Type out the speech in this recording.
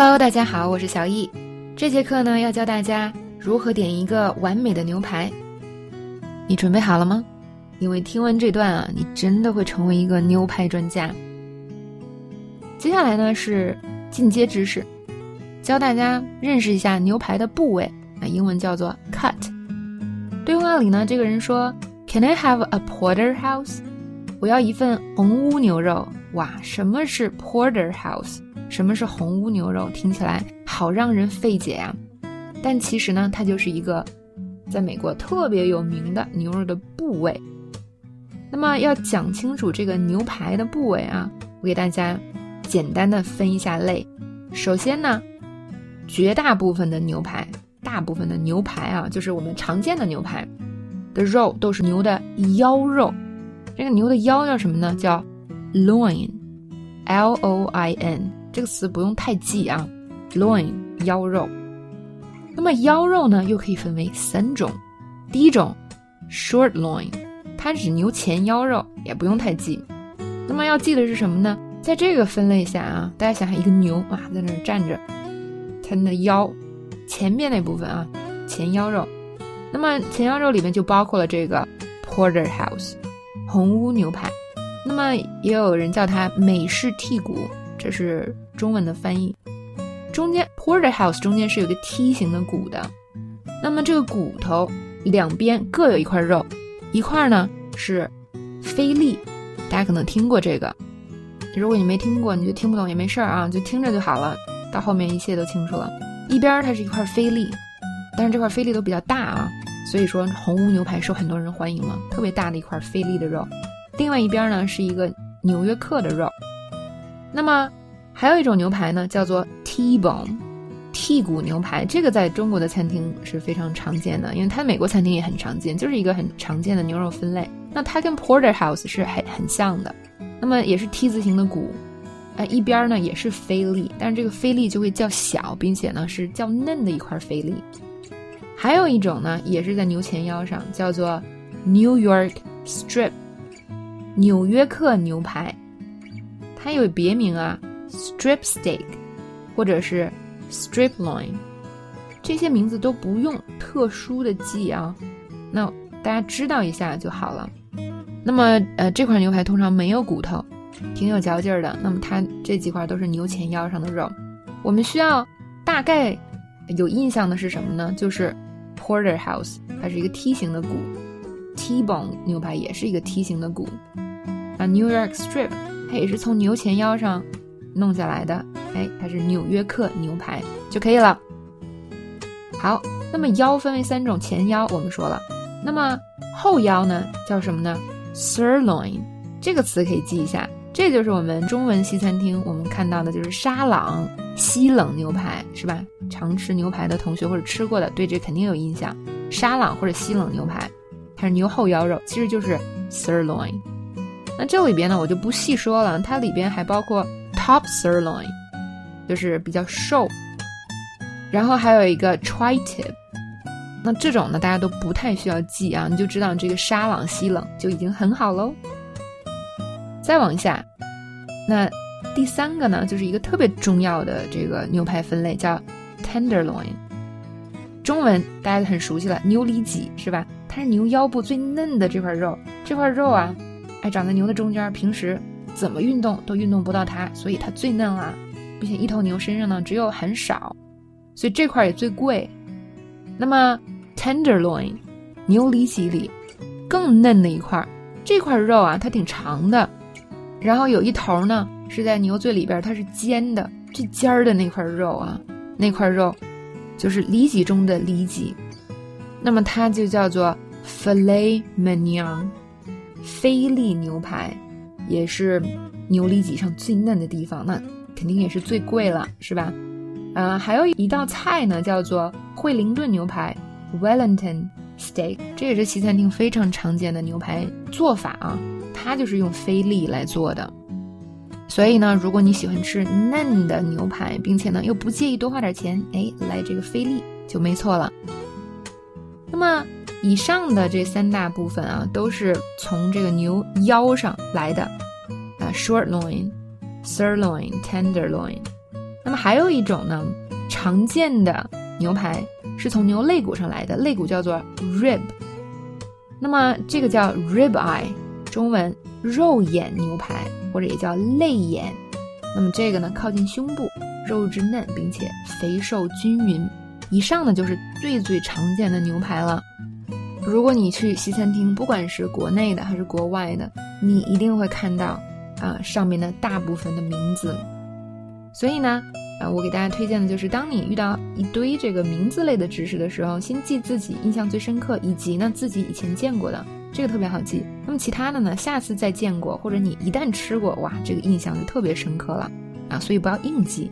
Hello，大家好，我是小易。这节课呢，要教大家如何点一个完美的牛排。你准备好了吗？因为听完这段啊，你真的会成为一个牛排专家。接下来呢是进阶知识，教大家认识一下牛排的部位啊，英文叫做 cut。对话里呢，这个人说：“Can I have a porterhouse？” 我要一份红屋牛肉。哇，什么是 porterhouse？什么是红屋牛肉？听起来好让人费解啊！但其实呢，它就是一个在美国特别有名的牛肉的部位。那么要讲清楚这个牛排的部位啊，我给大家简单的分一下类。首先呢，绝大部分的牛排，大部分的牛排啊，就是我们常见的牛排的肉都是牛的腰肉。这个牛的腰叫什么呢？叫 loin，L O I N。这个词不用太记啊，loin 腰肉。那么腰肉呢，又可以分为三种。第一种，short loin，它指牛前腰肉，也不用太记。那么要记的是什么呢？在这个分类下啊，大家想想一个牛啊，在那儿站着，它的腰前面那部分啊，前腰肉。那么前腰肉里面就包括了这个 porterhouse 红屋牛排。那么也有人叫它美式剔骨，这是。中文的翻译，中间 porterhouse 中间是有个梯形的骨的，那么这个骨头两边各有一块肉，一块呢是菲力，大家可能听过这个，如果你没听过，你就听不懂也没事儿啊，就听着就好了，到后面一切都清楚了。一边它是一块菲力，但是这块菲力都比较大啊，所以说红屋牛排受很多人欢迎嘛，特别大的一块菲力的肉。另外一边呢是一个纽约客的肉，那么。还有一种牛排呢，叫做 T-bone，剔骨牛排。这个在中国的餐厅是非常常见的，因为它美国餐厅也很常见，就是一个很常见的牛肉分类。那它跟 Porterhouse 是很很像的，那么也是 T 字形的骨，呃，一边呢也是菲力，但是这个菲力就会较小，并且呢是较嫩的一块菲力。还有一种呢，也是在牛前腰上，叫做 New York Strip，纽约客牛排，它有别名啊。Strip steak，或者是 strip loin，这些名字都不用特殊的记啊，那大家知道一下就好了。那么，呃，这块牛排通常没有骨头，挺有嚼劲儿的。那么它这几块都是牛前腰上的肉。我们需要大概有印象的是什么呢？就是 porterhouse，它是一个梯形的骨；T-bone 牛排也是一个梯形的骨。啊，New York strip，它也是从牛前腰上。弄下来的，哎，它是纽约客牛排就可以了。好，那么腰分为三种，前腰我们说了，那么后腰呢叫什么呢？Sirloin 这个词可以记一下，这就是我们中文西餐厅我们看到的就是沙朗西冷牛排，是吧？常吃牛排的同学或者吃过的，对这肯定有印象。沙朗或者西冷牛排，它是牛后腰肉，其实就是 Sirloin。那这里边呢，我就不细说了，它里边还包括。Top sirloin 就是比较瘦，然后还有一个 tri-tip，那这种呢大家都不太需要记啊，你就知道这个沙朗西冷就已经很好喽。再往下，那第三个呢就是一个特别重要的这个牛排分类，叫 tenderloin。中文大家很熟悉了，牛里脊是吧？它是牛腰部最嫩的这块肉，这块肉啊，哎长在牛的中间，平时。怎么运动都运动不到它，所以它最嫩啊，并且一头牛身上呢只有很少，所以这块也最贵。那么 tenderloin 牛里脊里更嫩的一块，这块肉啊它挺长的，然后有一头呢是在牛最里边，它是尖的，最尖儿的那块肉啊，那块肉就是里脊中的里脊，那么它就叫做 filet mignon 菲力牛排。也是牛里脊上最嫩的地方，那肯定也是最贵了，是吧？啊，还有一道菜呢，叫做惠灵顿牛排 （Wellington Steak），这也是西餐厅非常常见的牛排做法啊。它就是用菲力来做的，所以呢，如果你喜欢吃嫩的牛排，并且呢又不介意多花点钱，哎，来这个菲力就没错了。那么。以上的这三大部分啊，都是从这个牛腰上来的，啊，short loin、sirloin、tenderloin。那么还有一种呢，常见的牛排是从牛肋骨上来的，肋骨叫做 rib。那么这个叫 rib eye，中文肉眼牛排或者也叫肋眼。那么这个呢靠近胸部，肉质嫩并且肥瘦均匀。以上呢就是最最常见的牛排了。如果你去西餐厅，不管是国内的还是国外的，你一定会看到啊上面的大部分的名字。所以呢，啊，我给大家推荐的就是，当你遇到一堆这个名字类的知识的时候，先记自己印象最深刻，以及呢自己以前见过的，这个特别好记。那么其他的呢，下次再见过，或者你一旦吃过，哇，这个印象就特别深刻了啊。所以不要硬记，